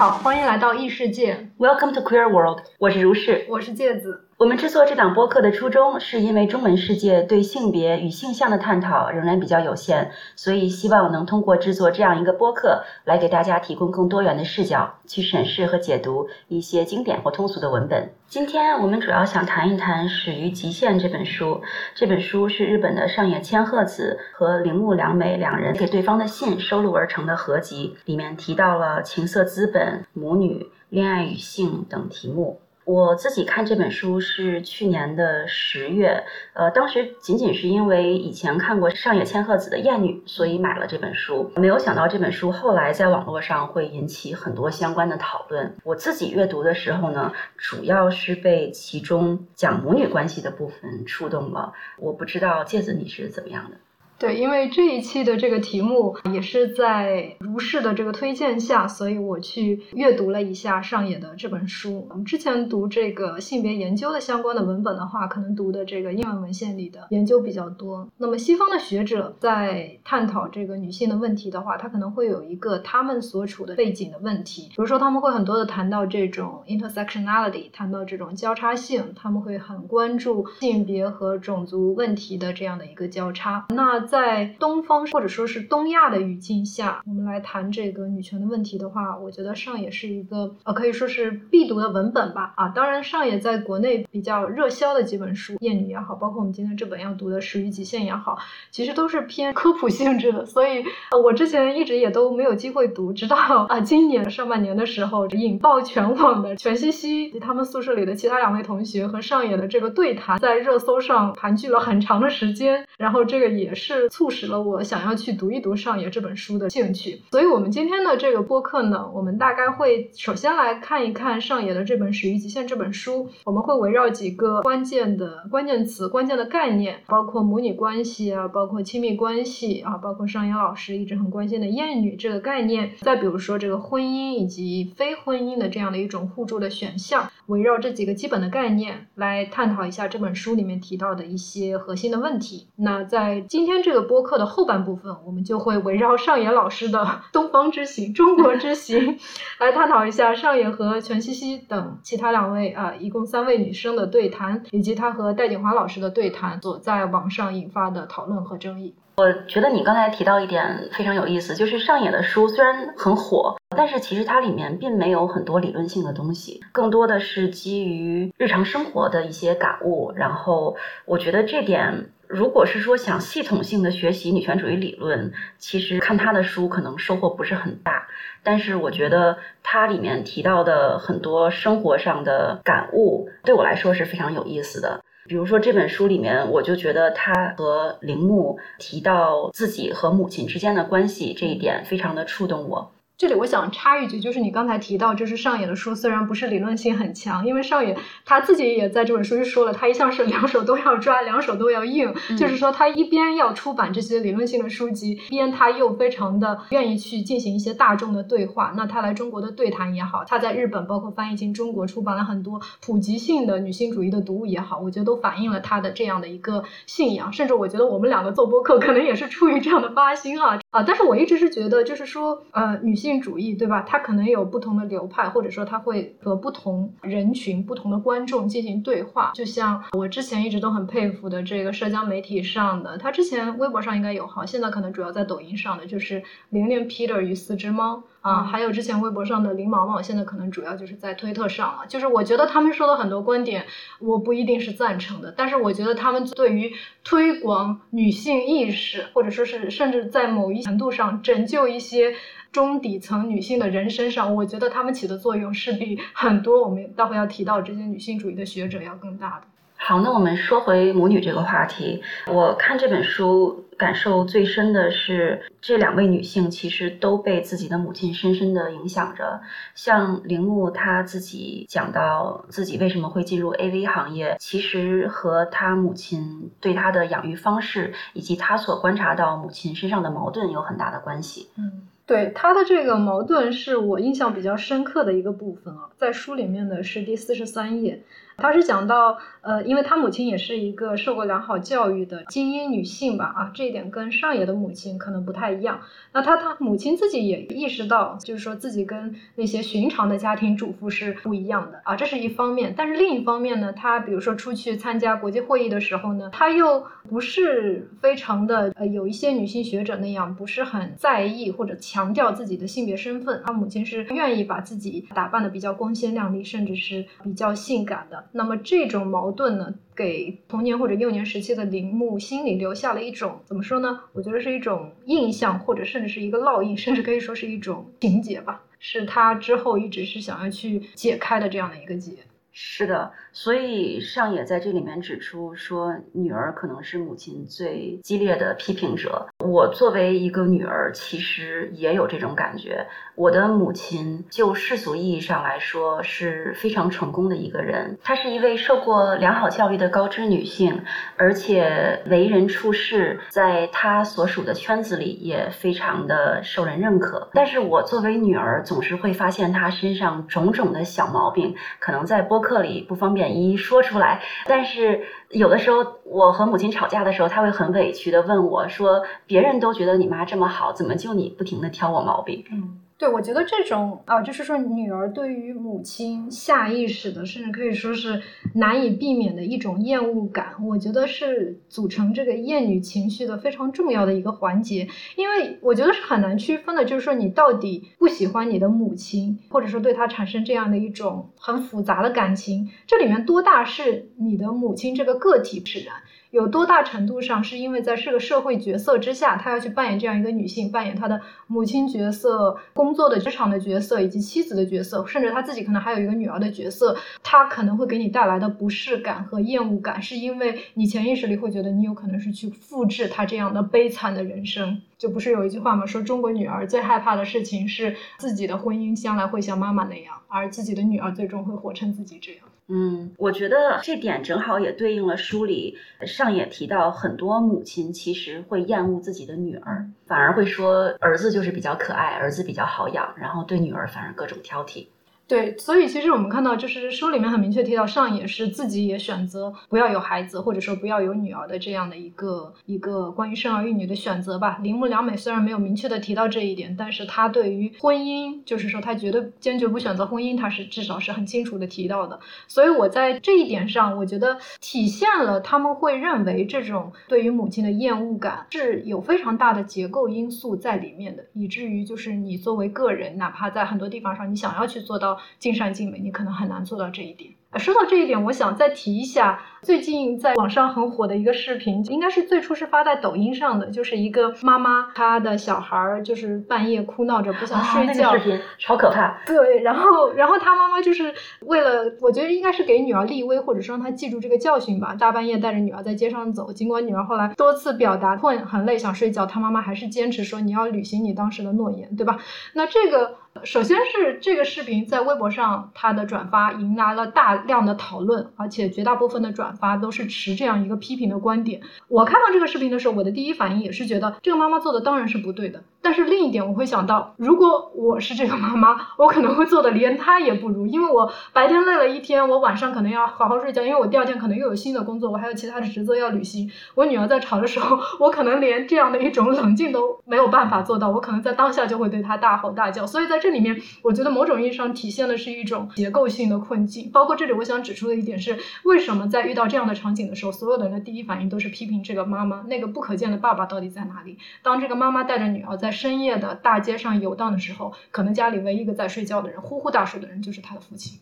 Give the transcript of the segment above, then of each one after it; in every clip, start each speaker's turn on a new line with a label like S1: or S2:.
S1: 好，欢迎来到异世界。
S2: Welcome to Queer World，我是如是。
S1: 我是芥子。
S2: 我们制作这档播客的初衷，是因为中文世界对性别与性向的探讨仍然比较有限，所以希望能通过制作这样一个播客，来给大家提供更多元的视角，去审视和解读一些经典或通俗的文本。今天我们主要想谈一谈《始于极限》这本书。这本书是日本的上野千鹤子和铃木良美两人给对方的信收录而成的合集，里面提到了情色资本、母女、恋爱与性等题目。我自己看这本书是去年的十月，呃，当时仅仅是因为以前看过上野千鹤子的《艳女》，所以买了这本书。没有想到这本书后来在网络上会引起很多相关的讨论。我自己阅读的时候呢，主要是被其中讲母女关系的部分触动了。我不知道芥子你是怎么样的？
S1: 对，因为这一期的这个题目也是在如是的这个推荐下，所以我去阅读了一下上野的这本书。我们之前读这个性别研究的相关的文本的话，可能读的这个英文文献里的研究比较多。那么西方的学者在探讨这个女性的问题的话，他可能会有一个他们所处的背景的问题，比如说他们会很多的谈到这种 intersectionality，谈到这种交叉性，他们会很关注性别和种族问题的这样的一个交叉。那在东方或者说是东亚的语境下，我们来谈这个女权的问题的话，我觉得上野是一个呃可以说是必读的文本吧。啊，当然上野在国内比较热销的几本书，《艳女》也好，包括我们今天这本要读的《始于极限》也好，其实都是偏科普性质的，所以呃我之前一直也都没有机会读，直到啊今年上半年的时候，引爆全网的全西西及他们宿舍里的其他两位同学和上野的这个对谈，在热搜上盘踞了很长的时间，然后这个也是促使了我想要去读一读上野这本书的兴趣。所以，我们今天的这个播客呢，我们大概会首先来看一看上野的这本《始于极限》这本书，我们会围绕几个关键的关键词、关键的概念，包括母女关系啊，包括亲密关系啊，包括上野老师一直很关心的厌女这个概念，再比如说这个婚姻以及非婚姻的这样的一种互助的选项，围绕这几个基本的概念来探讨一下这本书里面提到的一些核心的问题。那在今天这个播客的后半部分，我们就会围绕上野老师的东方之行、中国之行来探讨一下上野和全西西等其他两位啊、一共三位女生的对谈，以及他和戴锦华老师的对谈所在网上引发的讨论和争议。
S2: 我觉得你刚才提到一点非常有意思，就是上野的书虽然很火，但是其实它里面并没有很多理论性的东西，更多的是基于日常生活的一些感悟。然后我觉得这点，如果是说想系统性的学习女权主义理论，其实看他的书可能收获不是很大。但是我觉得它里面提到的很多生活上的感悟，对我来说是非常有意思的。比如说这本书里面，我就觉得他和铃木提到自己和母亲之间的关系这一点，非常的触动我。
S1: 这里我想插一句，就是你刚才提到，就是上野的书虽然不是理论性很强，因为上野他自己也在这本书就说了，他一向是两手都要抓，两手都要硬，
S2: 嗯、
S1: 就是说他一边要出版这些理论性的书籍，一边他又非常的愿意去进行一些大众的对话。那他来中国的对谈也好，他在日本包括翻译进中国出版了很多普及性的女性主义的读物也好，我觉得都反映了他的这样的一个信仰。甚至我觉得我们两个做播客可能也是出于这样的发心啊啊！但是我一直是觉得，就是说呃女性。主义对吧？它可能有不同的流派，或者说它会和不同人群、不同的观众进行对话。就像我之前一直都很佩服的这个社交媒体上的，他之前微博上应该有号，现在可能主要在抖音上的，就是零零 Peter 与四只猫啊，还有之前微博上的林毛毛，现在可能主要就是在推特上了。就是我觉得他们说的很多观点，我不一定是赞成的，但是我觉得他们对于推广女性意识，或者说是甚至在某一程度上拯救一些。中底层女性的人身上，我觉得她们起的作用是比很多我们待会要提到这些女性主义的学者要更大的。
S2: 好，那我们说回母女这个话题。我看这本书感受最深的是，这两位女性其实都被自己的母亲深深的影响着。像铃木她自己讲到自己为什么会进入 AV 行业，其实和她母亲对她的养育方式以及她所观察到母亲身上的矛盾有很大的关系。
S1: 嗯。对他的这个矛盾是我印象比较深刻的一个部分啊，在书里面的是第四十三页。他是讲到，呃，因为他母亲也是一个受过良好教育的精英女性吧，啊，这一点跟上野的母亲可能不太一样。那他他母亲自己也意识到，就是说自己跟那些寻常的家庭主妇是不一样的啊，这是一方面。但是另一方面呢，他比如说出去参加国际会议的时候呢，他又不是非常的呃，有一些女性学者那样，不是很在意或者强调自己的性别身份。他母亲是愿意把自己打扮的比较光鲜亮丽，甚至是比较性感的。那么这种矛盾呢，给童年或者幼年时期的铃木心里留下了一种怎么说呢？我觉得是一种印象，或者甚至是一个烙印，甚至可以说是一种情节吧，是他之后一直是想要去解开的这样的一个结。
S2: 是的，所以上野在这里面指出说，女儿可能是母亲最激烈的批评者。我作为一个女儿，其实也有这种感觉。我的母亲就世俗意义上来说是非常成功的一个人，她是一位受过良好教育的高知女性，而且为人处事，在她所属的圈子里也非常的受人认可。但是我作为女儿，总是会发现她身上种种的小毛病，可能在播客里不方便一一说出来。但是有的时候，我和母亲吵架的时候，她会很委屈的问我说：“别人都觉得你妈这么好，怎么就你不停的挑我毛病？”
S1: 嗯。对，我觉得这种啊，就是说女儿对于母亲下意识的，甚至可以说是难以避免的一种厌恶感，我觉得是组成这个厌女情绪的非常重要的一个环节。因为我觉得是很难区分的，就是说你到底不喜欢你的母亲，或者说对她产生这样的一种很复杂的感情，这里面多大是你的母亲这个个体使然？有多大程度上是因为在这个社会角色之下，她要去扮演这样一个女性，扮演她的母亲角色、工作的职场的角色以及妻子的角色，甚至她自己可能还有一个女儿的角色，她可能会给你带来的不适感和厌恶感，是因为你潜意识里会觉得你有可能是去复制她这样的悲惨的人生。就不是有一句话吗？说中国女儿最害怕的事情是自己的婚姻将来会像妈妈那样，而自己的女儿最终会活成自己这样。
S2: 嗯，我觉得这点正好也对应了书里上也提到，很多母亲其实会厌恶自己的女儿，反而会说儿子就是比较可爱，儿子比较好养，然后对女儿反而各种挑剔。
S1: 对，所以其实我们看到，就是书里面很明确提到，上野是自己也选择不要有孩子，或者说不要有女儿的这样的一个一个关于生儿育女的选择吧。铃木良美虽然没有明确的提到这一点，但是她对于婚姻，就是说她绝对坚决不选择婚姻，她是至少是很清楚的提到的。所以我在这一点上，我觉得体现了他们会认为这种对于母亲的厌恶感是有非常大的结构因素在里面的，以至于就是你作为个人，哪怕在很多地方上你想要去做到。尽善尽美，你可能很难做到这一点。说到这一点，我想再提一下最近在网上很火的一个视频，应该是最初是发在抖音上的，就是一个妈妈，她的小孩儿就是半夜哭闹着不想睡觉，那个
S2: 视频超可怕。
S1: 对，然后然后她妈妈就是为了，我觉得应该是给女儿立威，或者是让她记住这个教训吧。大半夜带着女儿在街上走，尽管女儿后来多次表达困、很累、想睡觉，她妈妈还是坚持说你要履行你当时的诺言，对吧？那这个首先是这个视频在微博上，它的转发迎来了大。量的讨论，而且绝大部分的转发都是持这样一个批评的观点。我看到这个视频的时候，我的第一反应也是觉得这个妈妈做的当然是不对的。但是另一点，我会想到，如果我是这个妈妈，我可能会做的连她也不如，因为我白天累了一天，我晚上可能要好好睡觉，因为我第二天可能又有新的工作，我还有其他的职责要履行。我女儿在吵的时候，我可能连这样的一种冷静都没有办法做到，我可能在当下就会对她大吼大叫。所以在这里面，我觉得某种意义上体现的是一种结构性的困境。包括这里，我想指出的一点是，为什么在遇到这样的场景的时候，所有的人的第一反应都是批评这个妈妈，那个不可见的爸爸到底在哪里？当这个妈妈带着女儿在。深夜的大街上游荡的时候，可能家里唯一一个在睡觉的人，呼呼大睡的人就是他的父亲。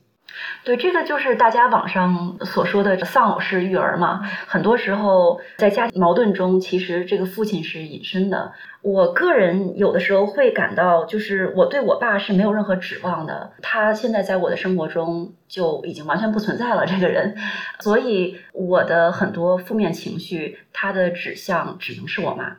S2: 对，这个就是大家网上所说的丧偶式育儿嘛。很多时候在家庭矛盾中，其实这个父亲是隐身的。我个人有的时候会感到，就是我对我爸是没有任何指望的。他现在在我的生活中就已经完全不存在了，这个人。所以我的很多负面情绪，他的指向只能是我妈。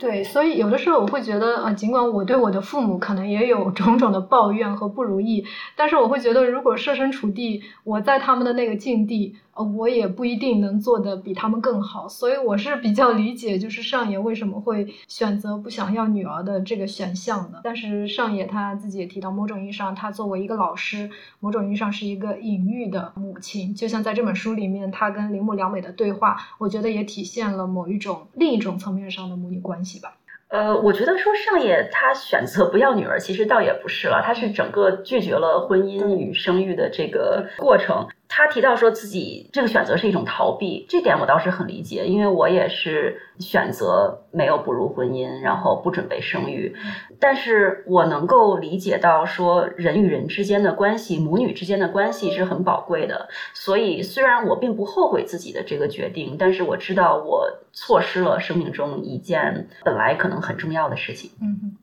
S1: 对，所以有的时候我会觉得，呃，尽管我对我的父母可能也有 种种的抱怨和不如意，但是我会觉得，如果设身处地，我在他们的那个境地，呃，我也不一定能做的比他们更好。所以我是比较理解，就是上野为什么会选择不想要女儿的这个选项的。但是上野他自己也提到，某种意义上，他作为一个老师，某种意义上是一个隐喻的母亲。就像在这本书里面，他跟铃木良美的对话，我觉得也体现了某一种另一种层面上的母女关系吧。
S2: 呃，我觉得说上野他选择不要女儿，其实倒也不是了，他是整个拒绝了婚姻与生育的这个过程。他提到说自己这个选择是一种逃避，这点我倒是很理解，因为我也是选择没有步入婚姻，然后不准备生育。但是我能够理解到说人与人之间的关系，母女之间的关系是很宝贵的。所以虽然我并不后悔自己的这个决定，但是我知道我错失了生命中一件本来可能很重要的事情。
S1: 嗯。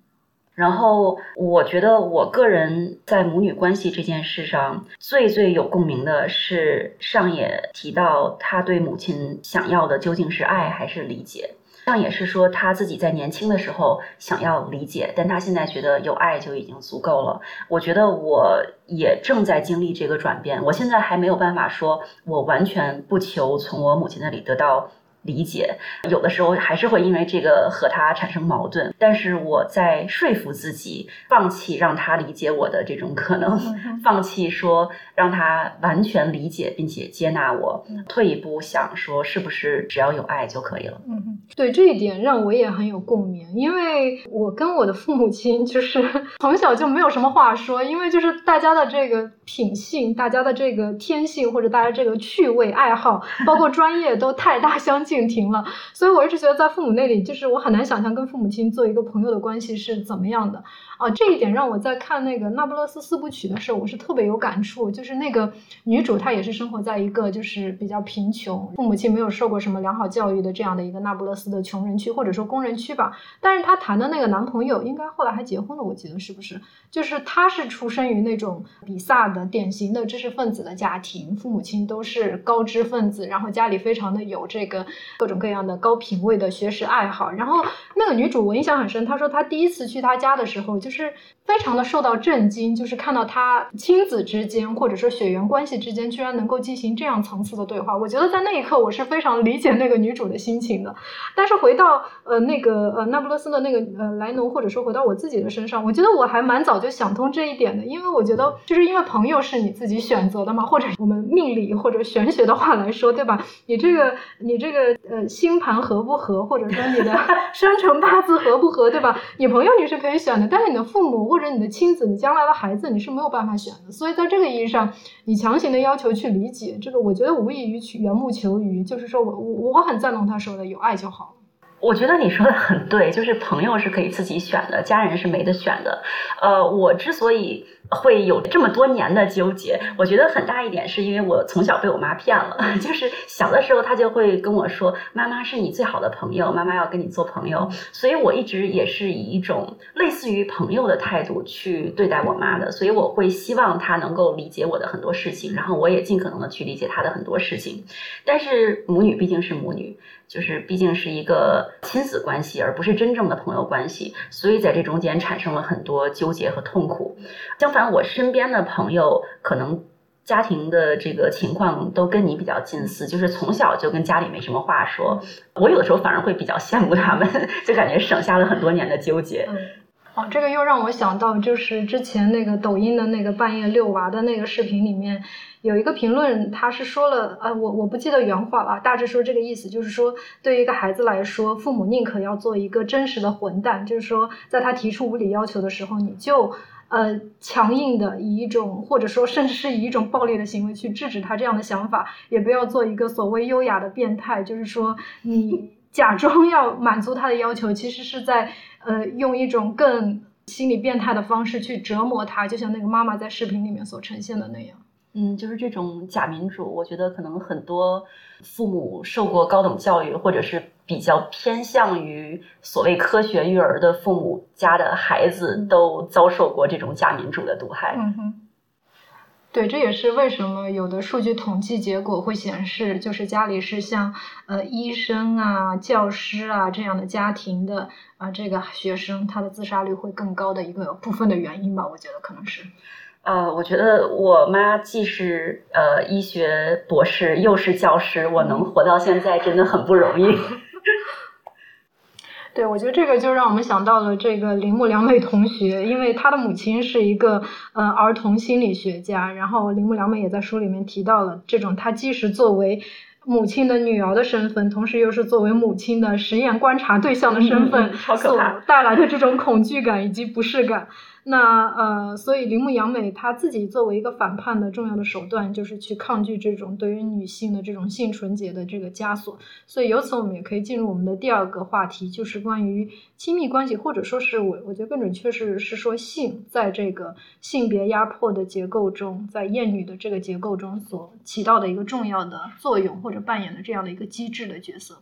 S2: 然后，我觉得我个人在母女关系这件事上最最有共鸣的是上野提到他对母亲想要的究竟是爱还是理解。上野是说他自己在年轻的时候想要理解，但他现在觉得有爱就已经足够了。我觉得我也正在经历这个转变，我现在还没有办法说我完全不求从我母亲那里得到。理解有的时候还是会因为这个和他产生矛盾，但是我在说服自己放弃让他理解我的这种可能，放弃说让他完全理解并且接纳我，退一步想说是不是只要有爱就可以了。
S1: 嗯，对这一点让我也很有共鸣，因为我跟我的父母亲就是 从小就没有什么话说，因为就是大家的这个品性、大家的这个天性或者大家这个趣味爱好，包括专业都太大相径。停了，所以我一直觉得在父母那里，就是我很难想象跟父母亲做一个朋友的关系是怎么样的。啊，这一点让我在看那个《那不勒斯四部曲》的时候，我是特别有感触。就是那个女主，她也是生活在一个就是比较贫穷、父母亲没有受过什么良好教育的这样的一个那不勒斯的穷人区或者说工人区吧。但是她谈的那个男朋友，应该后来还结婚了，我记得是不是？就是他是出生于那种比萨的典型的知识分子的家庭，父母亲都是高知分子，然后家里非常的有这个各种各样的高品位的学识爱好。然后那个女主我印象很深，她说她第一次去他家的时候。就就是非常的受到震惊，就是看到他亲子之间或者说血缘关系之间居然能够进行这样层次的对话，我觉得在那一刻我是非常理解那个女主的心情的。但是回到呃那个呃那不勒斯的那个呃莱农，或者说回到我自己的身上，我觉得我还蛮早就想通这一点的，因为我觉得就是因为朋友是你自己选择的嘛，或者我们命理或者玄学的话来说，对吧？你这个你这个呃星盘合不合，或者说你的 生辰八字合不合，对吧？你朋友你是可以选的，但是你。父母或者你的亲子，你将来的孩子，你是没有办法选的。所以在这个意义上，你强行的要求去理解这个，我觉得无异于去缘木求鱼。就是说我我我很赞同他说的，有爱就好。
S2: 我觉得你说的很对，就是朋友是可以自己选的，家人是没得选的。呃，我之所以。会有这么多年的纠结，我觉得很大一点是因为我从小被我妈骗了，就是小的时候她就会跟我说，妈妈是你最好的朋友，妈妈要跟你做朋友，所以我一直也是以一种类似于朋友的态度去对待我妈的，所以我会希望她能够理解我的很多事情，然后我也尽可能的去理解她的很多事情，但是母女毕竟是母女。就是毕竟是一个亲子关系，而不是真正的朋友关系，所以在这中间产生了很多纠结和痛苦。相反，我身边的朋友可能家庭的这个情况都跟你比较近似，就是从小就跟家里没什么话说。我有的时候反而会比较羡慕他们，就感觉省下了很多年的纠结。
S1: 哦，这个又让我想到，就是之前那个抖音的那个半夜遛娃的那个视频里面，有一个评论，他是说了，呃，我我不记得原话了，大致说这个意思，就是说，对于一个孩子来说，父母宁可要做一个真实的混蛋，就是说，在他提出无理要求的时候，你就呃强硬的以一种，或者说甚至是以一种暴力的行为去制止他这样的想法，也不要做一个所谓优雅的变态，就是说你。假装要满足他的要求，其实是在呃用一种更心理变态的方式去折磨他，就像那个妈妈在视频里面所呈现的那样。
S2: 嗯，就是这种假民主，我觉得可能很多父母受过高等教育，或者是比较偏向于所谓科学育儿的父母家的孩子，都遭受过这种假民主的毒害。
S1: 嗯哼。对，这也是为什么有的数据统计结果会显示，就是家里是像呃医生啊、教师啊这样的家庭的啊，这个学生他的自杀率会更高的一个部分的原因吧，我觉得可能是。
S2: 呃，我觉得我妈既是呃医学博士，又是教师，我能活到现在真的很不容易。
S1: 对，我觉得这个就让我们想到了这个铃木良美同学，因为她的母亲是一个呃儿童心理学家，然后铃木良美也在书里面提到了这种，她既是作为母亲的女儿的身份，同时又是作为母亲的实验观察对象的身份所带来的这种恐惧感以及不适感。那呃，所以铃木阳美她自己作为一个反叛的重要的手段，就是去抗拒这种对于女性的这种性纯洁的这个枷锁。所以由此我们也可以进入我们的第二个话题，就是关于亲密关系，或者说是我我觉得更准确是是说性在这个性别压迫的结构中，在厌女的这个结构中所起到的一个重要的作用，或者扮演的这样的一个机制的角色。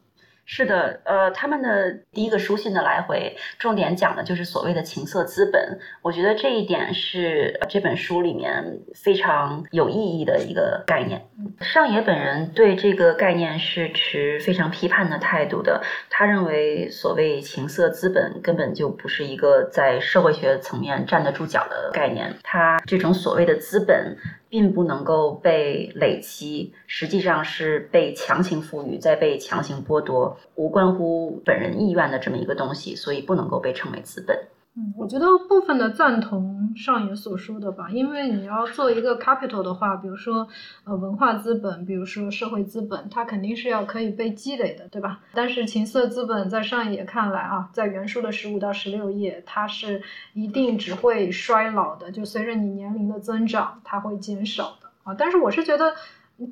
S2: 是的，呃，他们的第一个书信的来回，重点讲的就是所谓的情色资本。我觉得这一点是这本书里面非常有意义的一个概念。上野本人对这个概念是持非常批判的态度的。他认为，所谓情色资本根本就不是一个在社会学层面站得住脚的概念。他这种所谓的资本。并不能够被累积，实际上是被强行赋予，再被强行剥夺，无关乎本人意愿的这么一个东西，所以不能够被称为资本。
S1: 嗯，我觉得部分的赞同上野所说的吧，因为你要做一个 capital 的话，比如说呃文化资本，比如说社会资本，它肯定是要可以被积累的，对吧？但是情色资本在上野看来啊，在原书的十五到十六页，它是一定只会衰老的，就随着你年龄的增长，它会减少的啊。但是我是觉得。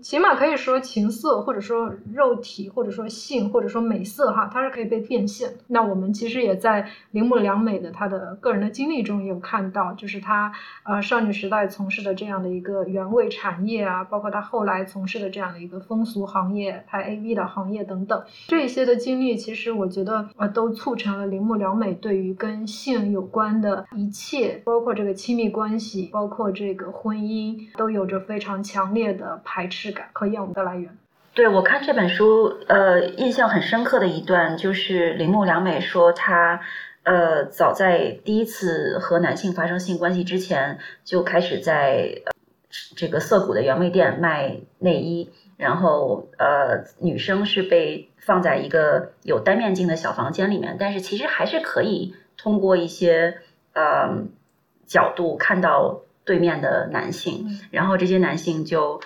S1: 起码可以说情色，或者说肉体，或者说性，或者说美色，哈，它是可以被变现。那我们其实也在铃木良美的她的个人的经历中也有看到，就是她呃少女时代从事的这样的一个原味产业啊，包括她后来从事的这样的一个风俗行业、拍 AV 的行业等等，这些的经历，其实我觉得呃都促成了铃木良美对于跟性有关的一切，包括这个亲密关系，包括这个婚姻，都有着非常强烈的排。质感和厌恶的来源。
S2: 对我看这本书，呃，印象很深刻的一段就是铃木良美说，她呃，早在第一次和男性发生性关系之前，就开始在这个涩谷的原味店卖内衣，然后呃，女生是被放在一个有单面镜的小房间里面，但是其实还是可以通过一些呃角度看到对面的男性，然后这些男性就。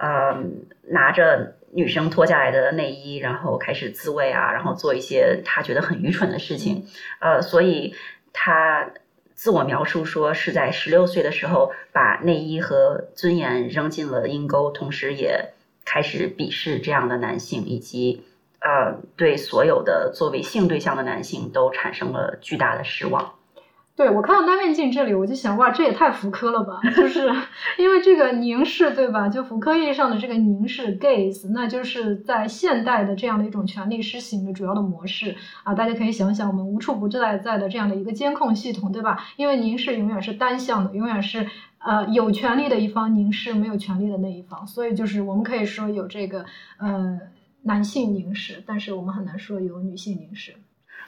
S2: 呃，拿着女生脱下来的内衣，然后开始自慰啊，然后做一些他觉得很愚蠢的事情。呃，所以他自我描述说是在十六岁的时候把内衣和尊严扔进了阴沟，同时也开始鄙视这样的男性，以及呃对所有的作为性对象的男性都产生了巨大的失望。
S1: 对我看到单面镜这里，我就想，哇，这也太福柯了吧！就是因为这个凝视，对吧？就福柯意义上的这个凝视 gaze，那就是在现代的这样的一种权力施行的主要的模式啊。大家可以想想，我们无处不在在的这样的一个监控系统，对吧？因为凝视永远是单向的，永远是呃有权利的一方凝视没有权利的那一方，所以就是我们可以说有这个呃男性凝视，但是我们很难说有女性凝视。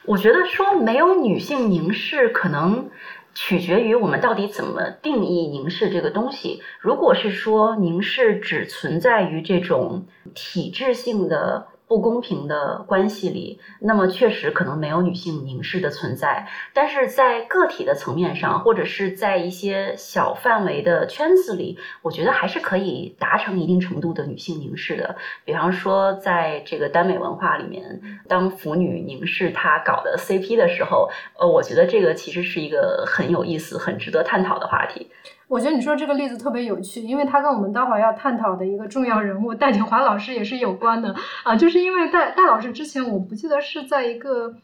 S2: 我觉得说没有女性凝视，可能取决于我们到底怎么定义凝视这个东西。如果是说凝视只存在于这种体制性的。不公平的关系里，那么确实可能没有女性凝视的存在，但是在个体的层面上，或者是在一些小范围的圈子里，我觉得还是可以达成一定程度的女性凝视的。比方说，在这个耽美文化里面，当腐女凝视她搞的 CP 的时候，呃，我觉得这个其实是一个很有意思、很值得探讨的话题。
S1: 我觉得你说这个例子特别有趣，因为它跟我们待会儿要探讨的一个重要人物戴锦华老师也是有关的啊。就是因为戴戴老师之前我不记得是在一个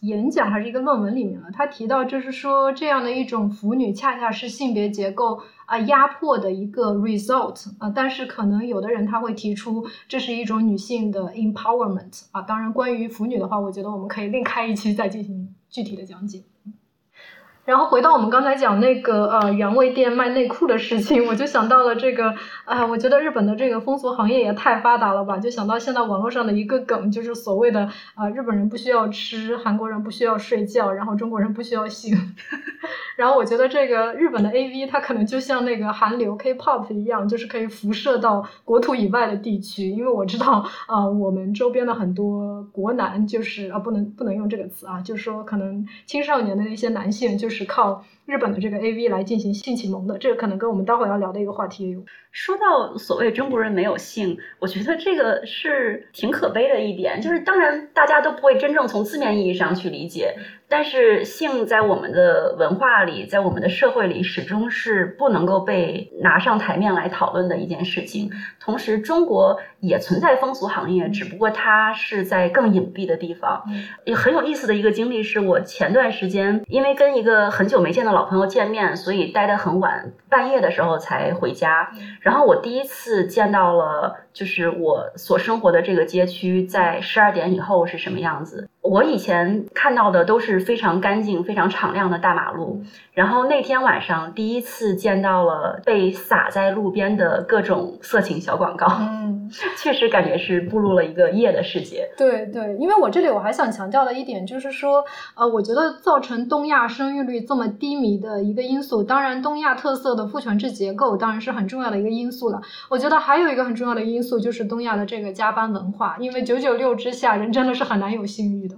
S1: 演讲还是一个论文里面了，他提到就是说这样的一种腐女恰恰是性别结构啊压迫的一个 result 啊。但是可能有的人他会提出这是一种女性的 empowerment 啊。当然，关于腐女的话，我觉得我们可以另开一期再进行具体的讲解。然后回到我们刚才讲那个呃原味店卖内裤的事情，我就想到了这个，啊，我觉得日本的这个风俗行业也太发达了吧，就想到现在网络上的一个梗，就是所谓的啊日本人不需要吃，韩国人不需要睡觉，然后中国人不需要性。然后我觉得这个日本的 AV 它可能就像那个韩流 K-pop 一样，就是可以辐射到国土以外的地区，因为我知道啊我们周边的很多国男就是啊不能不能用这个词啊，就是说可能青少年的那些男性就是是靠。日本的这个 A V 来进行性启蒙的，这个可能跟我们待会要聊的一个话题也有。
S2: 说到所谓中国人没有性，我觉得这个是挺可悲的一点。就是当然大家都不会真正从字面意义上去理解，但是性在我们的文化里，在我们的社会里，始终是不能够被拿上台面来讨论的一件事情。同时，中国也存在风俗行业，只不过它是在更隐蔽的地方。也很有意思的一个经历是，我前段时间因为跟一个很久没见的老朋友见面，所以待得很晚，半夜的时候才回家。然后我第一次见到了，就是我所生活的这个街区在十二点以后是什么样子。我以前看到的都是非常干净、非常敞亮的大马路，然后那天晚上第一次见到了被洒在路边的各种色情小广告，
S1: 嗯，
S2: 确实感觉是步入了一个夜的世界。
S1: 对对，因为我这里我还想强调的一点就是说，呃，我觉得造成东亚生育率这么低迷的一个因素，当然东亚特色的父权制结构当然是很重要的一个因素了。我觉得还有一个很重要的因素就是东亚的这个加班文化，因为九九六之下，人真的是很难有性欲的。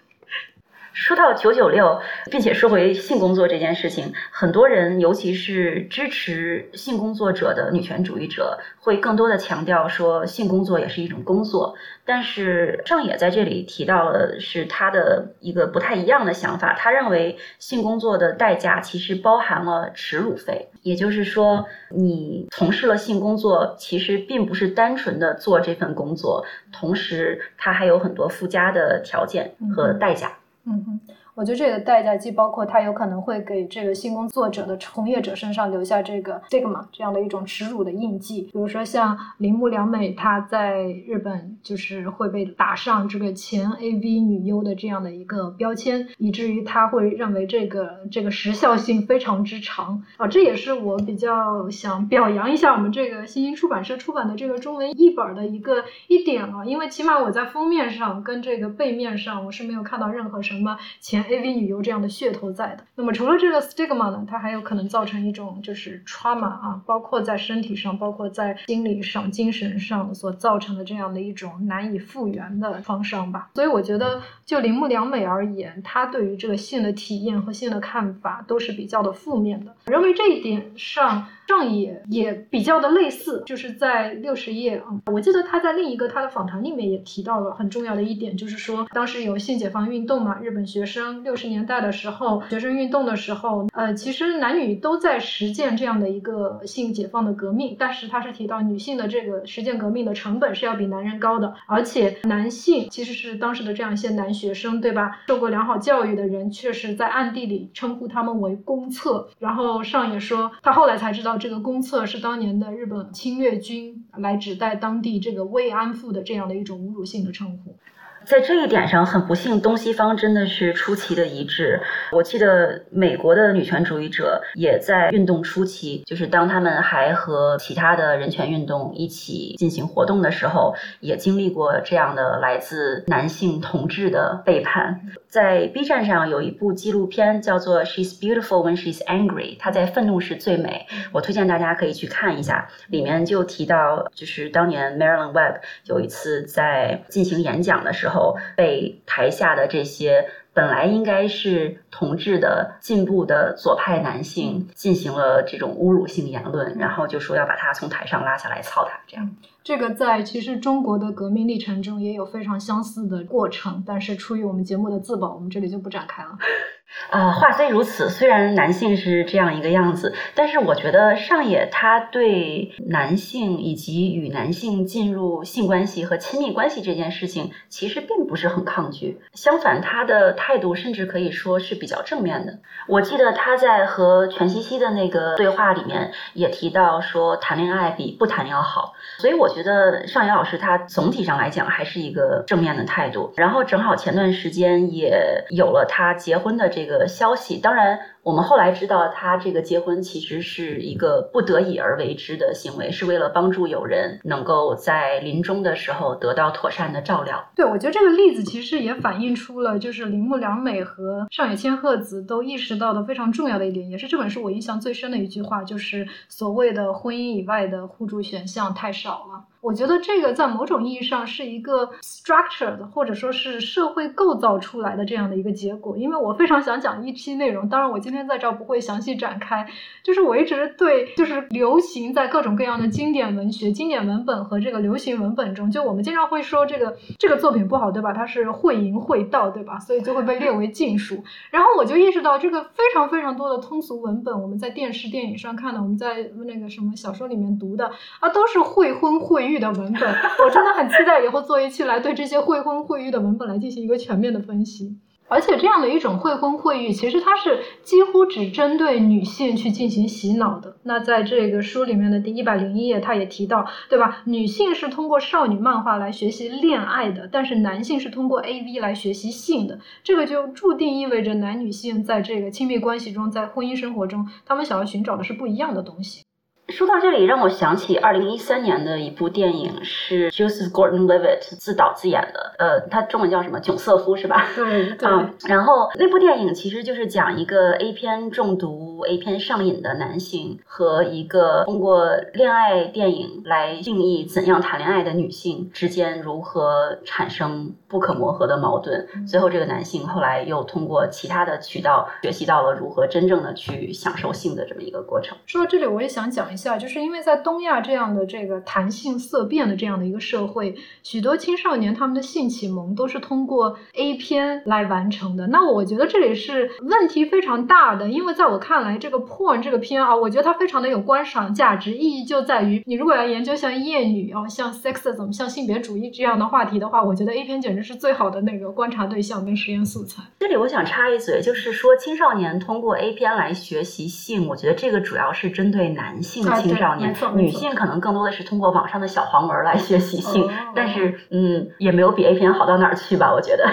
S2: 说到九九六，并且说回性工作这件事情，很多人，尤其是支持性工作者的女权主义者，会更多的强调说性工作也是一种工作。但是上野在这里提到了是他的一个不太一样的想法，他认为性工作的代价其实包含了耻辱费，也就是说，你从事了性工作，其实并不是单纯的做这份工作，同时它还有很多附加的条件和代价。
S1: 嗯嗯哼。我觉得这个代价既包括它有可能会给这个性工作者的从业者身上留下这个 stigma 这样的一种耻辱的印记，比如说像铃木良美，她在日本就是会被打上这个前 AV 女优的这样的一个标签，以至于她会认为这个这个时效性非常之长啊，这也是我比较想表扬一下我们这个新兴出版社出版的这个中文译本的一个一点啊，因为起码我在封面上跟这个背面上我是没有看到任何什么前。AV 女优这样的噱头在的，那么除了这个 stigma 呢，它还有可能造成一种就是 trauma 啊，包括在身体上，包括在心理上、精神上所造成的这样的一种难以复原的创伤吧。所以我觉得，就铃木良美而言，她对于这个性的体验和性的看法都是比较的负面的，我认为这一点上。上野也比较的类似，就是在六十页啊，我记得他在另一个他的访谈里面也提到了很重要的一点，就是说当时有性解放运动嘛，日本学生六十年代的时候，学生运动的时候，呃，其实男女都在实践这样的一个性解放的革命，但是他是提到女性的这个实践革命的成本是要比男人高的，而且男性其实是当时的这样一些男学生，对吧？受过良好教育的人，确实在暗地里称呼他们为公厕，然后上野说他后来才知道。这个公厕是当年的日本侵略军来指代当地这个慰安妇的这样的一种侮辱性的称呼。
S2: 在这一点上，很不幸，东西方真的是出奇的一致。我记得美国的女权主义者也在运动初期，就是当他们还和其他的人权运动一起进行活动的时候，也经历过这样的来自男性同志的背叛。在 B 站上有一部纪录片叫做《She's Beautiful When She's Angry》，她在愤怒时最美。我推荐大家可以去看一下，里面就提到，就是当年 Marilyn Webb 有一次在进行演讲的时候。被台下的这些本来应该是同志的进步的左派男性进行了这种侮辱性言论，然后就说要把他从台上拉下来操他，这样。
S1: 这个在其实中国的革命历程中也有非常相似的过程，但是出于我们节目的自保，我们这里就不展开了。
S2: 啊，话虽如此，虽然男性是这样一个样子，但是我觉得上野他对男性以及与男性进入性关系和亲密关系这件事情，其实并不是很抗拒。相反，他的态度甚至可以说是比较正面的。我记得他在和全西西的那个对话里面也提到说，谈恋爱比不谈要好。所以我觉得尚野老师他总体上来讲还是一个正面的态度。然后正好前段时间也有了他结婚的。这个消息。当然，我们后来知道他这个结婚其实是一个不得已而为之的行为，是为了帮助友人能够在临终的时候得到妥善的照料。
S1: 对，我觉得这个例子其实也反映出了，就是铃木良美和上野千鹤子都意识到的非常重要的一点，也是这本书我印象最深的一句话，就是所谓的婚姻以外的互助选项太少了。我觉得这个在某种意义上是一个 structured 或者说是社会构造出来的这样的一个结果。因为我非常想讲一期内容，当然我今天在这儿不会详细展开。就是我一直对，就是流行在各种各样的经典文学、经典文本和这个流行文本中，就我们经常会说这个这个作品不好，对吧？它是会淫会道，对吧？所以就会被列为禁书。然后我就意识到，这个非常非常多的通俗文本，我们在电视、电影上看的，我们在那个什么小说里面读的啊，都是会婚会。育的文本，我真的很期待以后做一期来对这些会婚会育的文本来进行一个全面的分析。而且这样的一种会婚会育，其实它是几乎只针对女性去进行洗脑的。那在这个书里面的第一百零一页，他也提到，对吧？女性是通过少女漫画来学习恋爱的，但是男性是通过 A V 来学习性的。这个就注定意味着男女性在这个亲密关系中，在婚姻生活中，他们想要寻找的是不一样的东西。
S2: 说到这里，让我想起二零一三年的一部电影，是 Joseph Gordon-Levitt 自导自演的，呃，他中文叫什么？囧瑟夫是吧？
S1: 对，
S2: 嗯。然后那部电影其实就是讲一个 A 片中毒、A 片上瘾的男性和一个通过恋爱电影来定义怎样谈恋爱的女性之间如何产生不可磨合的矛盾。最后，这个男性后来又通过其他的渠道学习到了如何真正的去享受性的这么一个过程。
S1: 说到这里，我也想讲一。下，就是因为在东亚这样的这个谈性色变的这样的一个社会，许多青少年他们的性启蒙都是通过 A 片来完成的。那我觉得这里是问题非常大的，因为在我看来，这个 porn 这个片啊，我觉得它非常的有观赏价值，意义就在于你如果要研究像厌女啊、像 sexism、像性别主义这样的话题的话，我觉得 A 片简直是最好的那个观察对象跟实验素材。
S2: 这里我想插一嘴，就是说青少年通过 A 片来学习性，我觉得这个主要是针对男性。青少年，女性可能更多的是通过网上的小黄文来学习性，但是嗯，也没有比 A 片好到哪儿去吧？我觉得。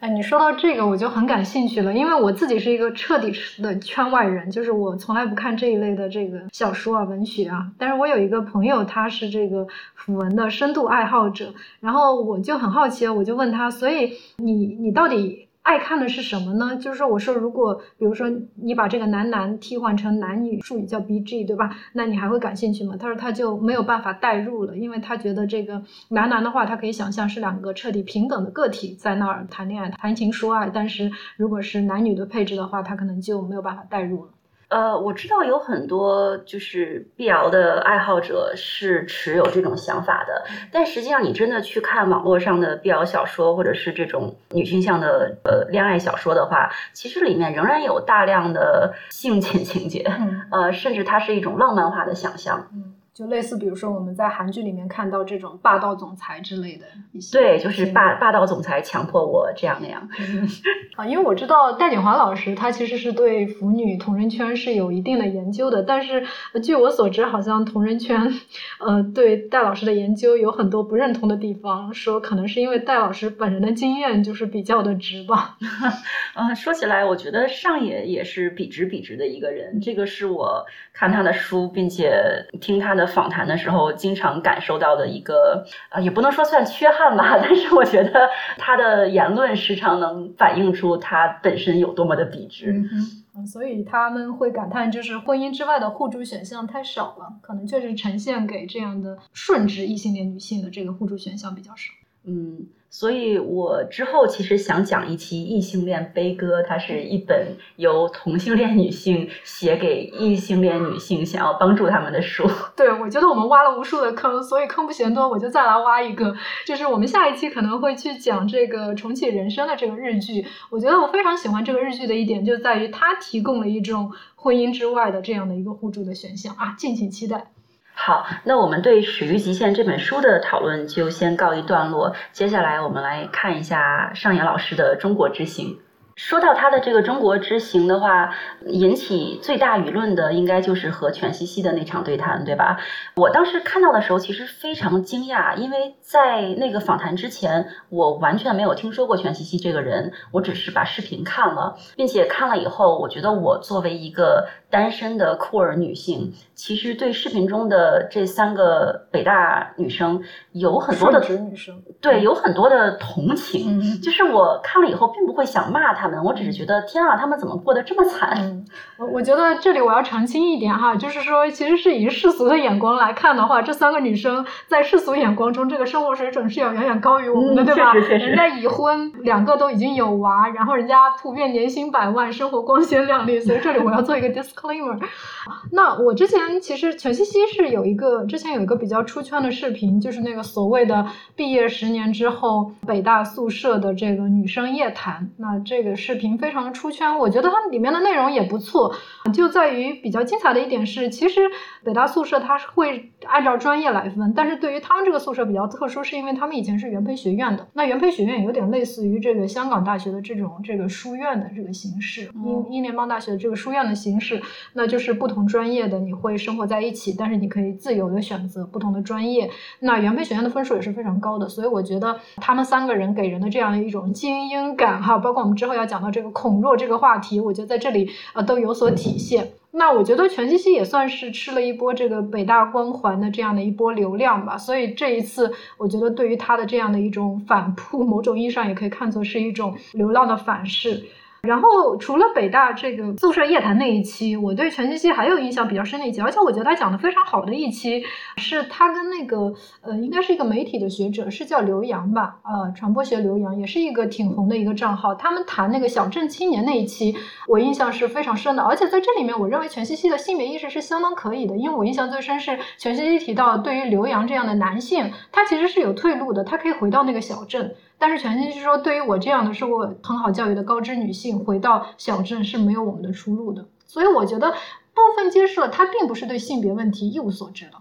S1: 哎，你说到这个，我就很感兴趣了，因为我自己是一个彻底的圈外人，就是我从来不看这一类的这个小说啊、文学啊。但是我有一个朋友，他是这个腐文的深度爱好者，然后我就很好奇，我就问他，所以你你到底？爱看的是什么呢？就是说，我说如果比如说你把这个男男替换成男女，术语叫 B G，对吧？那你还会感兴趣吗？他说他就没有办法代入了，因为他觉得这个男男的话，他可以想象是两个彻底平等的个体在那儿谈恋爱、谈情说爱，但是如果是男女的配置的话，他可能就没有办法代入了。
S2: 呃，我知道有很多就是碧瑶的爱好者是持有这种想法的，但实际上你真的去看网络上的碧瑶小说，或者是这种女性向的呃恋爱小说的话，其实里面仍然有大量的性侵 情节，呃，甚至它是一种浪漫化的想象。
S1: 就类似，比如说我们在韩剧里面看到这种霸道总裁之类的一些，
S2: 对，就是霸霸道总裁强迫我这样那样。
S1: 啊，因为我知道戴景华老师他其实是对腐女同人圈是有一定的研究的，但是据我所知，好像同人圈呃对戴老师的研究有很多不认同的地方，说可能是因为戴老师本人的经验就是比较的直吧。
S2: 嗯，说起来，我觉得上野也是笔直笔直的一个人，这个是我看他的书，并且听他的。访谈的时候，经常感受到的一个啊，也不能说算缺憾吧，但是我觉得他的言论时常能反映出他本身有多么的笔直。
S1: 嗯，所以他们会感叹，就是婚姻之外的互助选项太少了，可能确实呈现给这样的顺直异性恋女性的这个互助选项比较少。
S2: 嗯。所以我之后其实想讲一期异性恋悲歌，它是一本由同性恋女性写给异性恋女性，想要帮助他们的书。
S1: 对，我觉得我们挖了无数的坑，所以坑不嫌多，我就再来挖一个。就是我们下一期可能会去讲这个重启人生的这个日剧。我觉得我非常喜欢这个日剧的一点，就在于它提供了一种婚姻之外的这样的一个互助的选项啊，敬请期待。
S2: 好，那我们对《始于极限》这本书的讨论就先告一段落。接下来，我们来看一下上野老师的中国之行。说到他的这个中国之行的话，引起最大舆论的应该就是和全西西的那场对谈，对吧？我当时看到的时候，其实非常惊讶，因为在那个访谈之前，我完全没有听说过全西西这个人，我只是把视频看了，并且看了以后，我觉得我作为一个单身的酷儿女性，其实对视频中的这三个北大女生有很多的
S1: 女生，
S2: 对，有很多的同情，就是我看了以后，并不会想骂他。们，我只是觉得天啊，他们怎么过得这么惨？
S1: 我我觉得这里我要澄清一点哈，就是说，其实是以世俗的眼光来看的话，这三个女生在世俗眼光中，这个生活水准是要远远高于我们的，对吧？人家已婚，两个都已经有娃，然后人家普遍年薪百万，生活光鲜亮丽。所以这里我要做一个 disclaimer。那我之前其实全西西是有一个，之前有一个比较出圈的视频，就是那个所谓的毕业十年之后北大宿舍的这个女生夜谈。那这个。视频非常的出圈，我觉得它里面的内容也不错，就在于比较精彩的一点是，其实北大宿舍它是会按照专业来分，但是对于他们这个宿舍比较特殊，是因为他们以前是原培学院的，那原培学院有点类似于这个香港大学的这种这个书院的这个形式，英英联邦大学的这个书院的形式，那就是不同专业的你会生活在一起，但是你可以自由的选择不同的专业，那元培学院的分数也是非常高的，所以我觉得他们三个人给人的这样的一种精英感哈，包括我们之后要。讲到这个孔若这个话题，我觉得在这里呃都有所体现。那我觉得全西西也算是吃了一波这个北大光环的这样的一波流量吧。所以这一次，我觉得对于他的这样的一种反扑，某种意义上也可以看作是一种流浪的反噬。然后除了北大这个宿舍夜谈那一期，我对全西西还有印象比较深的一期，而且我觉得他讲的非常好的一期，是他跟那个呃，应该是一个媒体的学者，是叫刘洋吧，呃，传播学刘洋，也是一个挺红的一个账号。他们谈那个小镇青年那一期，我印象是非常深的。而且在这里面，我认为全西西的性别意识是相当可以的，因为我印象最深是全西西提到，对于刘洋这样的男性，他其实是有退路的，他可以回到那个小镇。但是全心是说，对于我这样的受过很好教育的高知女性，回到小镇是没有我们的出路的。所以我觉得部分揭示了他并不是对性别问题一无所知的。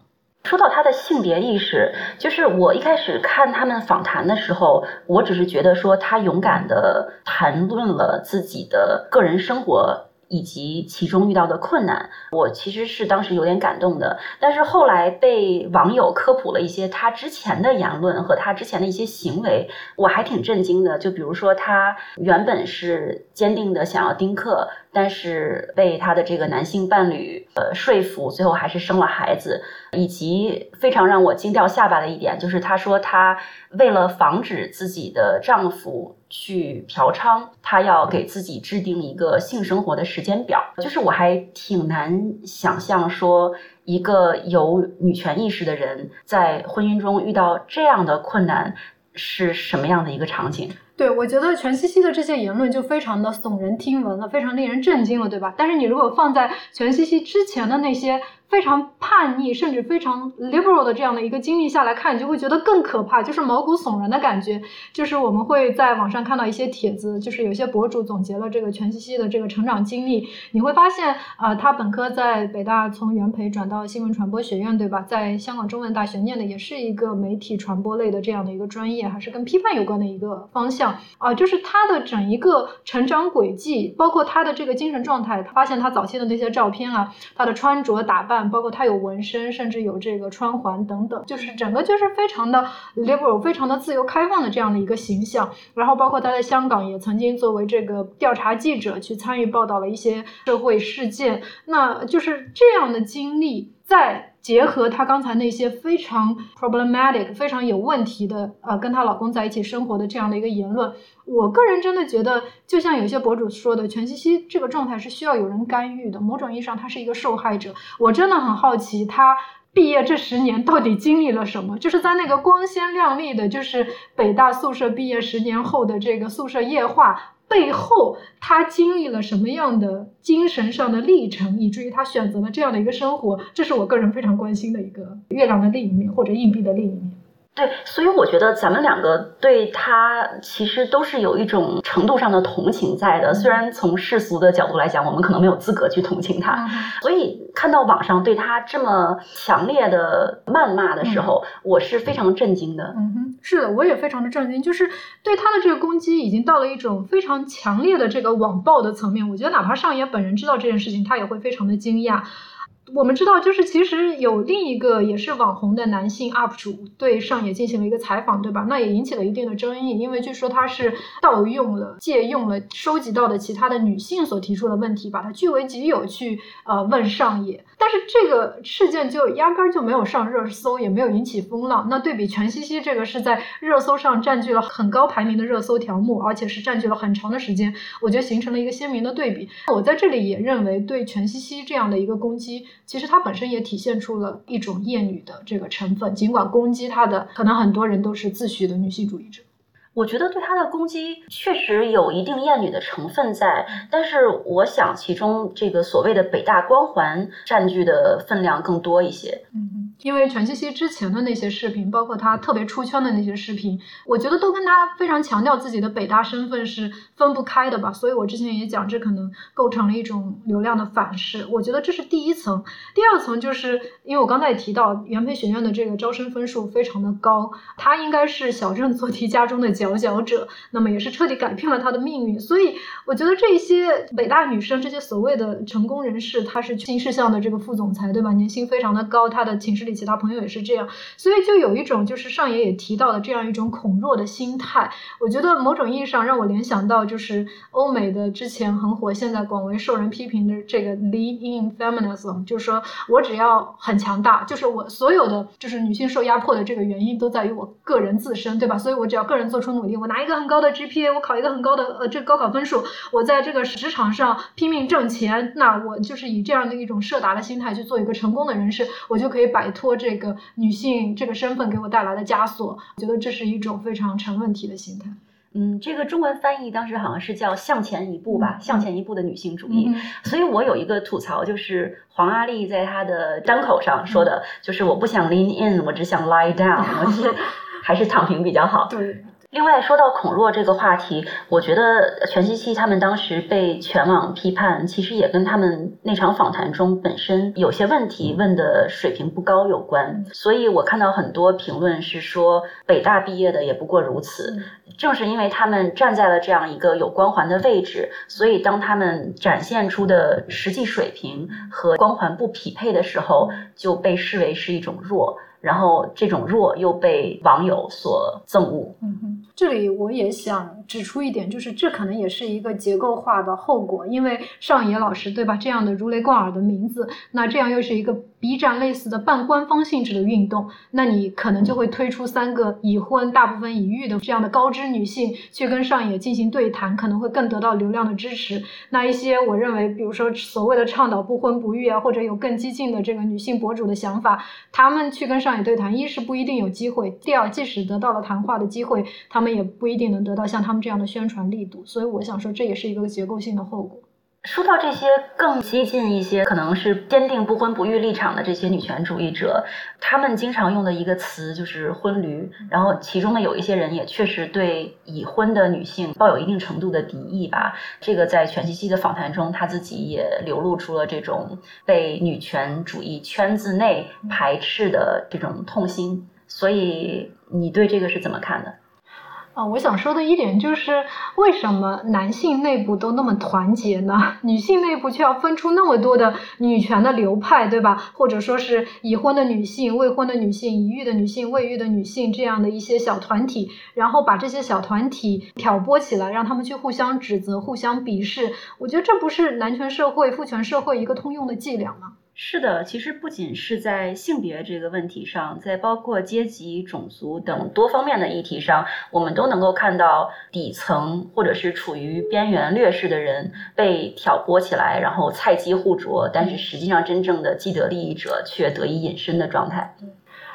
S2: 说到他的性别意识，就是我一开始看他们访谈的时候，我只是觉得说他勇敢的谈论了自己的个人生活。以及其中遇到的困难，我其实是当时有点感动的。但是后来被网友科普了一些他之前的言论和他之前的一些行为，我还挺震惊的。就比如说，他原本是坚定的想要丁克。但是被他的这个男性伴侣呃说服，最后还是生了孩子。以及非常让我惊掉下巴的一点，就是她说她为了防止自己的丈夫去嫖娼，他要给自己制定一个性生活的时间表。就是我还挺难想象说一个有女权意识的人在婚姻中遇到这样的困难是什么样的一个场景。
S1: 对，我觉得全西西的这些言论就非常的耸人听闻了，非常令人震惊了，对吧？但是你如果放在全西西之前的那些。非常叛逆，甚至非常 liberal 的这样的一个经历下来看，你就会觉得更可怕，就是毛骨悚然的感觉。就是我们会在网上看到一些帖子，就是有些博主总结了这个全西西的这个成长经历，你会发现，啊，他本科在北大从原培转到新闻传播学院，对吧？在香港中文大学念的也是一个媒体传播类的这样的一个专业，还是跟批判有关的一个方向啊。就是他的整一个成长轨迹，包括他的这个精神状态，他发现他早期的那些照片啊，他的穿着打扮。包括他有纹身，甚至有这个穿环等等，就是整个就是非常的 liberal，非常的自由开放的这样的一个形象。然后包括他在香港也曾经作为这个调查记者去参与报道了一些社会事件，那就是这样的经历。在结合她刚才那些非常 problematic、非常有问题的，呃，跟她老公在一起生活的这样的一个言论，我个人真的觉得，就像有些博主说的，全西西这个状态是需要有人干预的。某种意义上，她是一个受害者。我真的很好奇，她毕业这十年到底经历了什么？就是在那个光鲜亮丽的，就是北大宿舍毕业十年后的这个宿舍夜话。背后他经历了什么样的精神上的历程，以至于他选择了这样的一个生活？这是我个人非常关心的一个月亮的另一面，或者硬币的另一面。
S2: 对，所以我觉得咱们两个对他其实都是有一种程度上的同情在的。虽然从世俗的角度来讲，我们可能没有资格去同情他。所以看到网上对他这么强烈的谩骂的时候，我是非常震惊的。
S1: 嗯哼，是的，我也非常的震惊，就是对他的这个攻击已经到了一种非常强烈的这个网暴的层面。我觉得哪怕上野本人知道这件事情，他也会非常的惊讶。我们知道，就是其实有另一个也是网红的男性 UP 主对上野进行了一个采访，对吧？那也引起了一定的争议，因为据说他是盗用了、借用了收集到的其他的女性所提出的问题，把它据为己有去呃问上野。但是这个事件就压根儿就没有上热搜，也没有引起风浪。那对比全西西这个是在热搜上占据了很高排名的热搜条目，而且是占据了很长的时间，我觉得形成了一个鲜明的对比。我在这里也认为，对全西西这样的一个攻击，其实它本身也体现出了一种厌女的这个成分。尽管攻击她的可能很多人都是自诩的女性主义者。
S2: 我觉得对她的攻击确实有一定厌女的成分在，但是我想其中这个所谓的北大光环占据的分量更多一些。
S1: 嗯，因为全西西之前的那些视频，包括他特别出圈的那些视频，我觉得都跟他非常强调自己的北大身份是分不开的吧。所以我之前也讲，这可能构成了一种流量的反噬。我觉得这是第一层，第二层就是因为我刚才也提到，元培学院的这个招生分数非常的高，他应该是小镇做题家中的。佼佼者，那么也是彻底改变了他的命运。所以我觉得这些北大女生，这些所谓的成功人士，她是新事项的这个副总裁，对吧？年薪非常的高，她的寝室里其他朋友也是这样，所以就有一种就是上野也提到的这样一种恐弱的心态。我觉得某种意义上让我联想到就是欧美的之前很火，现在广为受人批评的这个 lead in feminism，就是说我只要很强大，就是我所有的就是女性受压迫的这个原因都在于我个人自身，对吧？所以我只要个人做出。努力，我拿一个很高的 GPA，我考一个很高的呃这高考分数，我在这个职场上拼命挣钱，那我就是以这样的一种社达的心态去做一个成功的人士，我就可以摆脱这个女性这个身份给我带来的枷锁。我觉得这是一种非常成问题的心态。
S2: 嗯，这个中文翻译当时好像是叫“向前一步”吧，“向前一步”的女性主义。所以我有一个吐槽，就是黄阿丽在她的单口上说的，就是我不想 lean in，我只想 lie down，还是躺平比较好。
S1: 对。
S2: 另外，说到孔若这个话题，我觉得全西西他们当时被全网批判，其实也跟他们那场访谈中本身有些问题问的水平不高有关。所以我看到很多评论是说，北大毕业的也不过如此。正是因为他们站在了这样一个有光环的位置，所以当他们展现出的实际水平和光环不匹配的时候，就被视为是一种弱。然后这种弱又被网友所憎恶。
S1: 嗯哼，这里我也想指出一点，就是这可能也是一个结构化的后果，因为上野老师对吧？这样的如雷贯耳的名字，那这样又是一个 B 站类似的半官方性质的运动，那你可能就会推出三个已婚、大部分已育的这样的高知女性去跟上野进行对谈，可能会更得到流量的支持。那一些我认为，比如说所谓的倡导不婚不育啊，或者有更激进的这个女性博主的想法，他们去跟上野。对谈，一是不一定有机会；第二，即使得到了谈话的机会，他们也不一定能得到像他们这样的宣传力度。所以，我想说，这也是一个结构性的后果。
S2: 说到这些更激进一些，可能是坚定不婚不育立场的这些女权主义者，他们经常用的一个词就是“婚驴”。然后，其中的有一些人也确实对已婚的女性抱有一定程度的敌意吧。这个在全西西的访谈中，他自己也流露出了这种被女权主义圈子内排斥的这种痛心。所以，你对这个是怎么看的？
S1: 啊，我想说的一点就是，为什么男性内部都那么团结呢？女性内部却要分出那么多的女权的流派，对吧？或者说是已婚的女性、未婚的女性、已育的女性、未育的女性这样的一些小团体，然后把这些小团体挑拨起来，让他们去互相指责、互相鄙视。我觉得这不是男权社会、父权社会一个通用的伎俩吗？
S2: 是的，其实不仅是在性别这个问题上，在包括阶级、种族等多方面的议题上，我们都能够看到底层或者是处于边缘劣势的人被挑拨起来，然后菜鸡互啄，但是实际上真正的既得利益者却得以隐身的状态。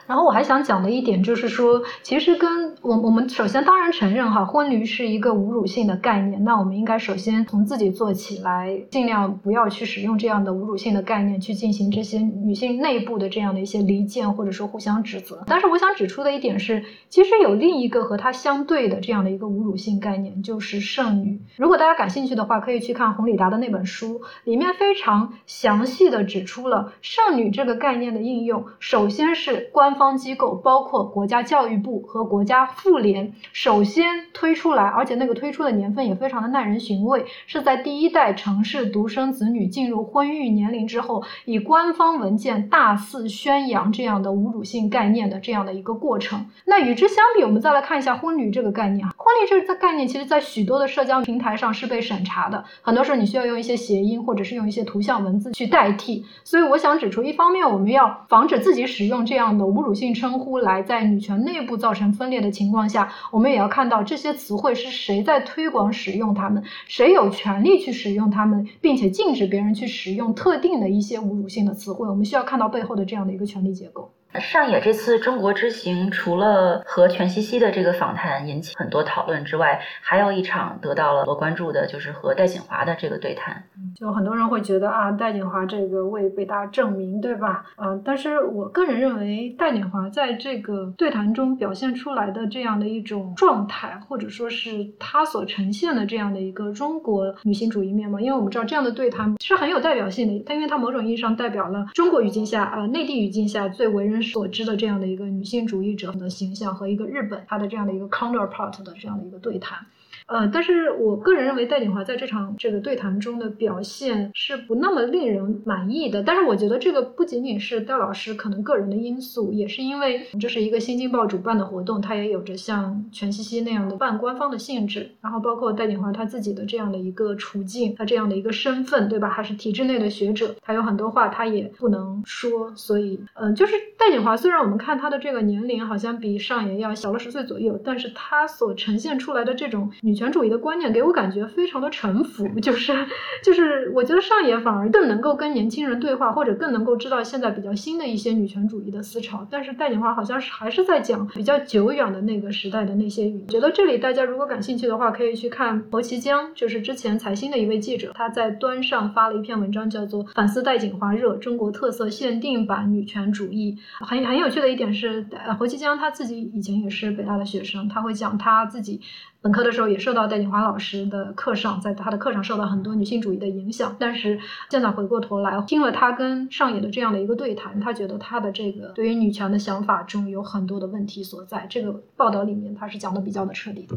S1: 然后我还想讲的一点就是说，其实跟我我们首先当然承认哈，婚驴是一个侮辱性的概念，那我们应该首先从自己做起来，尽量不要去使用这样的侮辱性的概念去进行这些女性内部的这样的一些离间或者说互相指责。但是我想指出的一点是，其实有另一个和它相对的这样的一个侮辱性概念，就是剩女。如果大家感兴趣的话，可以去看洪里达的那本书，里面非常详细的指出了剩女这个概念的应用。首先是官方机构，包括国家教育部和国家妇联，首先推出来，而且那个推出的年份也非常的耐人寻味，是在第一代城市独生子女进入婚育年龄之后，以官方文件大肆宣扬这样的侮辱性概念的这样的一个过程。那与之相比，我们再来看一下婚旅这个概念啊。婚礼这个概念，其实在许多的社交平台上是被审查的，很多时候你需要用一些谐音或者是用一些图像文字去代替。所以我想指出，一方面我们要防止自己使用这样的侮辱辱性称呼来在女权内部造成分裂的情况下，我们也要看到这些词汇是谁在推广使用它们，谁有权利去使用它们，并且禁止别人去使用特定的一些侮辱性的词汇。我们需要看到背后的这样的一个权力结构。
S2: 上野这次中国之行，除了和全西西的这个访谈引起很多讨论之外，还有一场得到了多关注的，就是和戴锦华的这个对谈。
S1: 就很多人会觉得啊，戴锦华这个为北大证明，对吧？啊，但是我个人认为，戴锦华在这个对谈中表现出来的这样的一种状态，或者说是他所呈现的这样的一个中国女性主义面貌，因为我们知道这样的对谈是很有代表性的，但因为它某种意义上代表了中国语境下呃，内地语境下最为人。所知的这样的一个女性主义者的形象和一个日本她的这样的一个 counterpart 的这样的一个对谈。呃，但是我个人认为戴锦华在这场这个对谈中的表现是不那么令人满意的。但是我觉得这个不仅仅是戴老师可能个人的因素，也是因为这是一个新京报主办的活动，它也有着像全西西那样的半官方的性质。然后包括戴锦华他自己的这样的一个处境，他这样的一个身份，对吧？还是体制内的学者，他有很多话他也不能说。所以，嗯，就是戴锦华虽然我们看他的这个年龄好像比上野要小了十岁左右，但是他所呈现出来的这种女。权主义的观念给我感觉非常的臣服，就是就是我觉得上野反而更能够跟年轻人对话，或者更能够知道现在比较新的一些女权主义的思潮。但是戴锦华好像是还是在讲比较久远的那个时代的那些语。觉得这里大家如果感兴趣的话，可以去看侯其江，就是之前财新的一位记者，他在端上发了一篇文章，叫做《反思戴锦华热：中国特色限定版女权主义》。很很有趣的一点是，呃，侯其江他自己以前也是北大的学生，他会讲他自己。本科的时候也受到戴锦华老师的课上，在他的课上受到很多女性主义的影响。但是现在回过头来听了他跟上野的这样的一个对谈，他觉得他的这个对于女权的想法中有很多的问题所在。这个报道里面他是讲的比较的彻底的。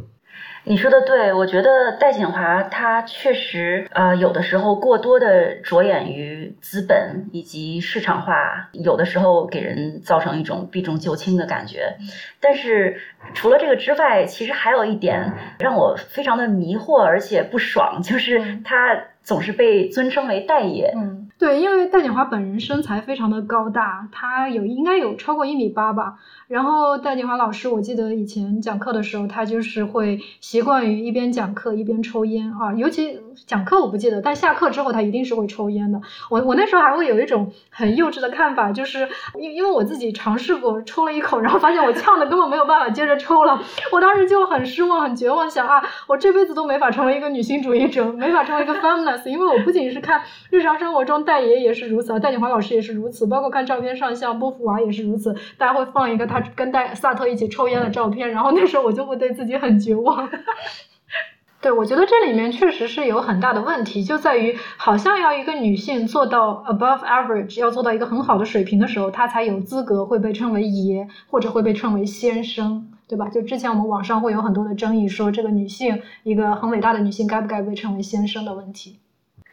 S2: 你说的对，我觉得戴锦华他确实呃有的时候过多的着眼于资本以及市场化，有的时候给人造成一种避重就轻的感觉。但是除了这个之外，其实还有一点让我非常的迷惑而且不爽，就是他总是被尊称为戴爷。
S1: 对，因为戴锦华本人身材非常的高大，他有应该有超过一米八吧。然后戴锦华老师，我记得以前讲课的时候，他就是会习惯于一边讲课一边抽烟啊。尤其讲课我不记得，但下课之后他一定是会抽烟的。我我那时候还会有一种很幼稚的看法，就是因因为我自己尝试过抽了一口，然后发现我呛的根本没有办法接着抽了。我当时就很失望、很绝望，想啊，我这辈子都没法成为一个女性主义者，没法成为一个 feminist，因为我不仅是看日常生活中戴爷也是如此，戴锦华老师也是如此，包括看照片上像波伏娃也是如此，大家会放一个他。跟戴萨特一起抽烟的照片，然后那时候我就会对自己很绝望。对，我觉得这里面确实是有很大的问题，就在于好像要一个女性做到 above average，要做到一个很好的水平的时候，她才有资格会被称为爷，或者会被称为先生，对吧？就之前我们网上会有很多的争议，说这个女性一个很伟大的女性该不该被称为先生的问题。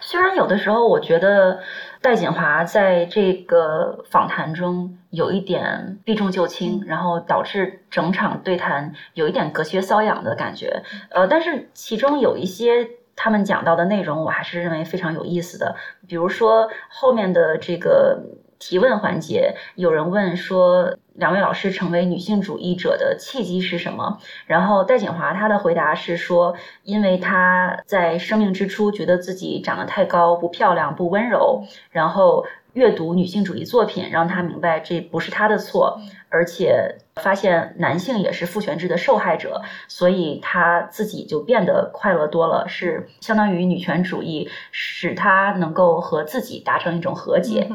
S2: 虽然有的时候我觉得戴锦华在这个访谈中有一点避重就轻，然后导致整场对谈有一点隔靴搔痒的感觉，呃，但是其中有一些他们讲到的内容，我还是认为非常有意思的，比如说后面的这个提问环节，有人问说。两位老师成为女性主义者的契机是什么？然后戴锦华她的回答是说，因为她在生命之初觉得自己长得太高、不漂亮、不温柔，然后阅读女性主义作品，让她明白这不是她的错，而且发现男性也是父权制的受害者，所以她自己就变得快乐多了，是相当于女权主义使她能够和自己达成一种和解。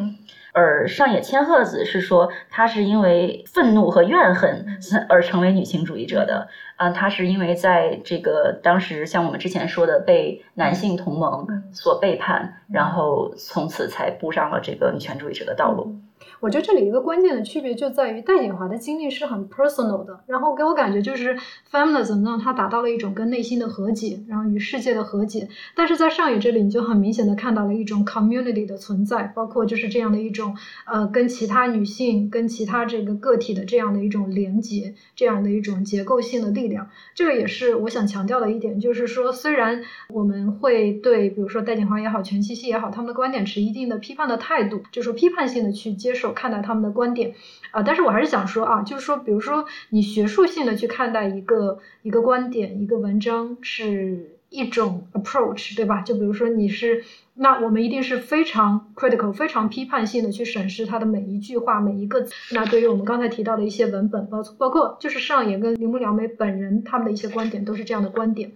S2: 而上野千鹤子是说，她是因为愤怒和怨恨而成为女性主义者的。啊，她是因为在这个当时，像我们之前说的，被男性同盟所背叛，然后从此才步上了这个女权主义者的道路。
S1: 我觉得这里一个关键的区别就在于戴锦华的经历是很 personal 的，然后给我感觉就是 feminism 让他达到了一种跟内心的和解，然后与世界的和解。但是在上野这里，你就很明显的看到了一种 community 的存在，包括就是这样的一种呃跟其他女性、跟其他这个个体的这样的一种连接，这样的一种结构性的力量。这个也是我想强调的一点，就是说虽然我们会对比如说戴锦华也好、全七夕也好，他们的观点持一定的批判的态度，就说批判性的去接接受。看待他们的观点，啊，但是我还是想说啊，就是说，比如说你学术性的去看待一个一个观点、一个文章是一种 approach，对吧？就比如说你是，那我们一定是非常 critical、非常批判性的去审视它的每一句话、每一个字。那对于我们刚才提到的一些文本，包包括就是上野跟铃木良美本人他们的一些观点，都是这样的观点。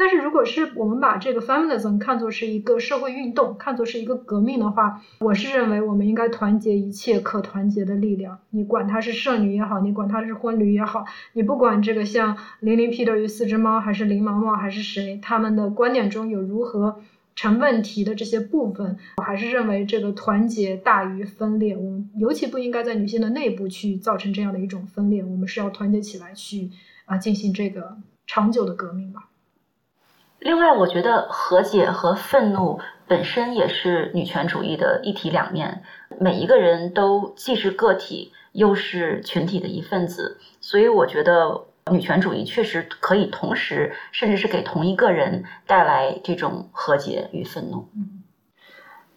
S1: 但是，如果是我们把这个 feminism 看作是一个社会运动，看作是一个革命的话，我是认为我们应该团结一切可团结的力量。你管它是剩女也好，你管它是婚驴也好，你不管这个像零零 Peter 与四只猫，还是林毛毛，还是谁，他们的观点中有如何成问题的这些部分，我还是认为这个团结大于分裂。我们尤其不应该在女性的内部去造成这样的一种分裂，我们是要团结起来去啊进行这个长久的革命吧。
S2: 另外，我觉得和解和愤怒本身也是女权主义的一体两面。每一个人都既是个体，又是群体的一份子，所以我觉得女权主义确实可以同时，甚至是给同一个人带来这种和解与愤怒。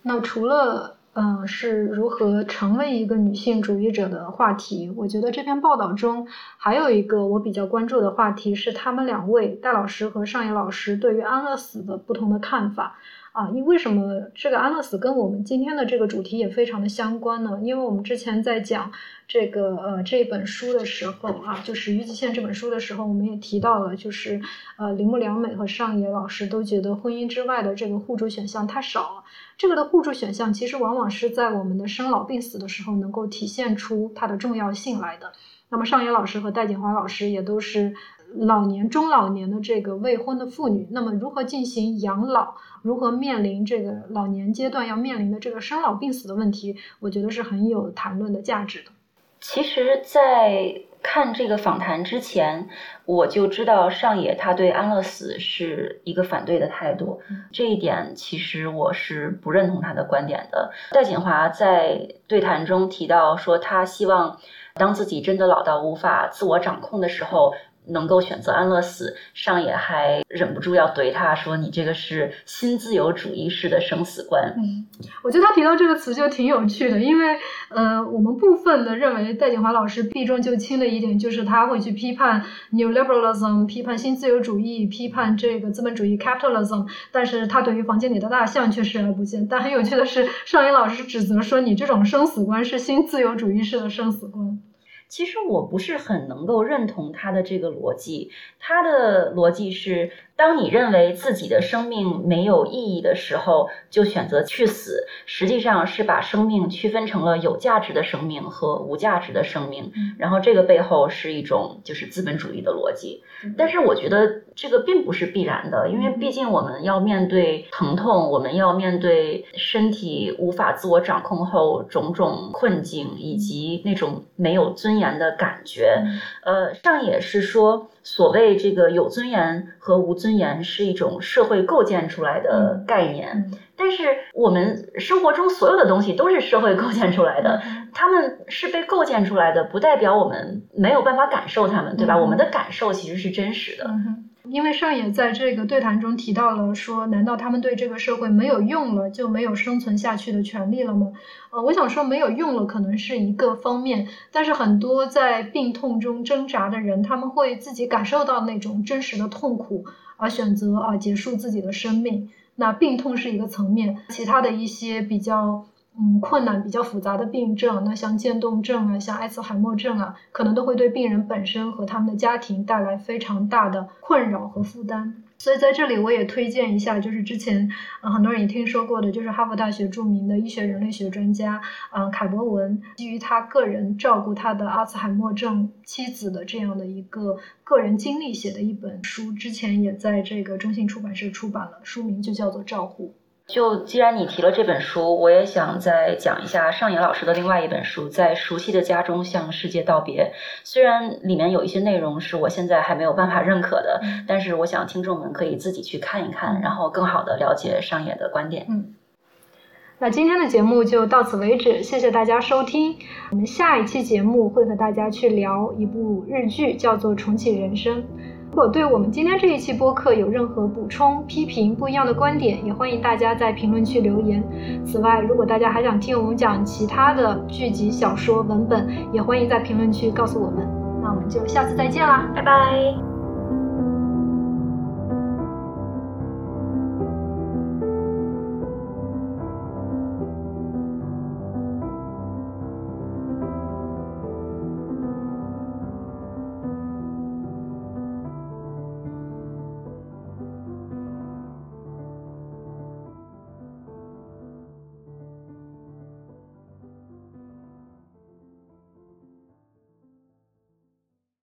S1: 那除了。嗯，是如何成为一个女性主义者的话题？我觉得这篇报道中还有一个我比较关注的话题是他们两位戴老师和尚野老师对于安乐死的不同的看法。啊，因为什么这个安乐死跟我们今天的这个主题也非常的相关呢？因为我们之前在讲这个呃这本书的时候啊，就是《鱼极限》这本书的时候，我们也提到了，就是呃铃木良美和上野老师都觉得婚姻之外的这个互助选项太少了。这个的互助选项其实往往是在我们的生老病死的时候能够体现出它的重要性来的。那么上野老师和戴锦华老师也都是。老年、中老年的这个未婚的妇女，那么如何进行养老？如何面临这个老年阶段要面临的这个生老病死的问题？我觉得是很有谈论的价值的。
S2: 其实，在看这个访谈之前，我就知道上野他对安乐死是一个反对的态度。这一点其实我是不认同他的观点的。戴锦华在对谈中提到说，他希望当自己真的老到无法自我掌控的时候。能够选择安乐死，上野还忍不住要怼他说：“你这个是新自由主义式的生死观。”
S1: 嗯，我觉得他提到这个词就挺有趣的，因为呃，我们部分的认为戴锦华老师避重就轻的一点就是他会去批判 New Liberalism，批判新自由主义，批判这个资本主义 Capitalism，但是他对于房间里的大象却视而不见。但很有趣的是，上野老师指责说：“你这种生死观是新自由主义式的生死观。”
S2: 其实我不是很能够认同他的这个逻辑，他的逻辑是。当你认为自己的生命没有意义的时候，就选择去死，实际上是把生命区分成了有价值的生命和无价值的生命。然后这个背后是一种就是资本主义的逻辑。但是我觉得这个并不是必然的，因为毕竟我们要面对疼痛，我们要面对身体无法自我掌控后种种困境，以及那种没有尊严的感觉。呃，上野是说。所谓这个有尊严和无尊严是一种社会构建出来的概念，但是我们生活中所有的东西都是社会构建出来的，他们是被构建出来的，不代表我们没有办法感受他们，对吧？我们的感受其实是真实的。
S1: 因为上野在这个对谈中提到了说，难道他们对这个社会没有用了，就没有生存下去的权利了吗？呃，我想说没有用了，可能是一个方面，但是很多在病痛中挣扎的人，他们会自己感受到那种真实的痛苦，而选择啊结束自己的生命。那病痛是一个层面，其他的一些比较嗯困难、比较复杂的病症，那像渐冻症啊，像阿兹海默症啊，可能都会对病人本身和他们的家庭带来非常大的困扰和负担。所以在这里我也推荐一下，就是之前呃很多人也听说过的，就是哈佛大学著名的医学人类学专家嗯凯博文，基于他个人照顾他的阿兹海默症妻子的这样的一个个人经历写的一本书，之前也在这个中信出版社出版了，书名就叫做《照护》。
S2: 就既然你提了这本书，我也想再讲一下上野老师的另外一本书《在熟悉的家中向世界道别》。虽然里面有一些内容是我现在还没有办法认可的，但是我想听众们可以自己去看一看，然后更好的了解上野的观点。
S1: 嗯，那今天的节目就到此为止，谢谢大家收听。我们下一期节目会和大家去聊一部日剧，叫做《重启人生》。如果对我们今天这一期播客有任何补充、批评、不一样的观点，也欢迎大家在评论区留言。此外，如果大家还想听我们讲其他的剧集、小说文本，也欢迎在评论区告诉我们。那我们就下次再见啦，拜拜。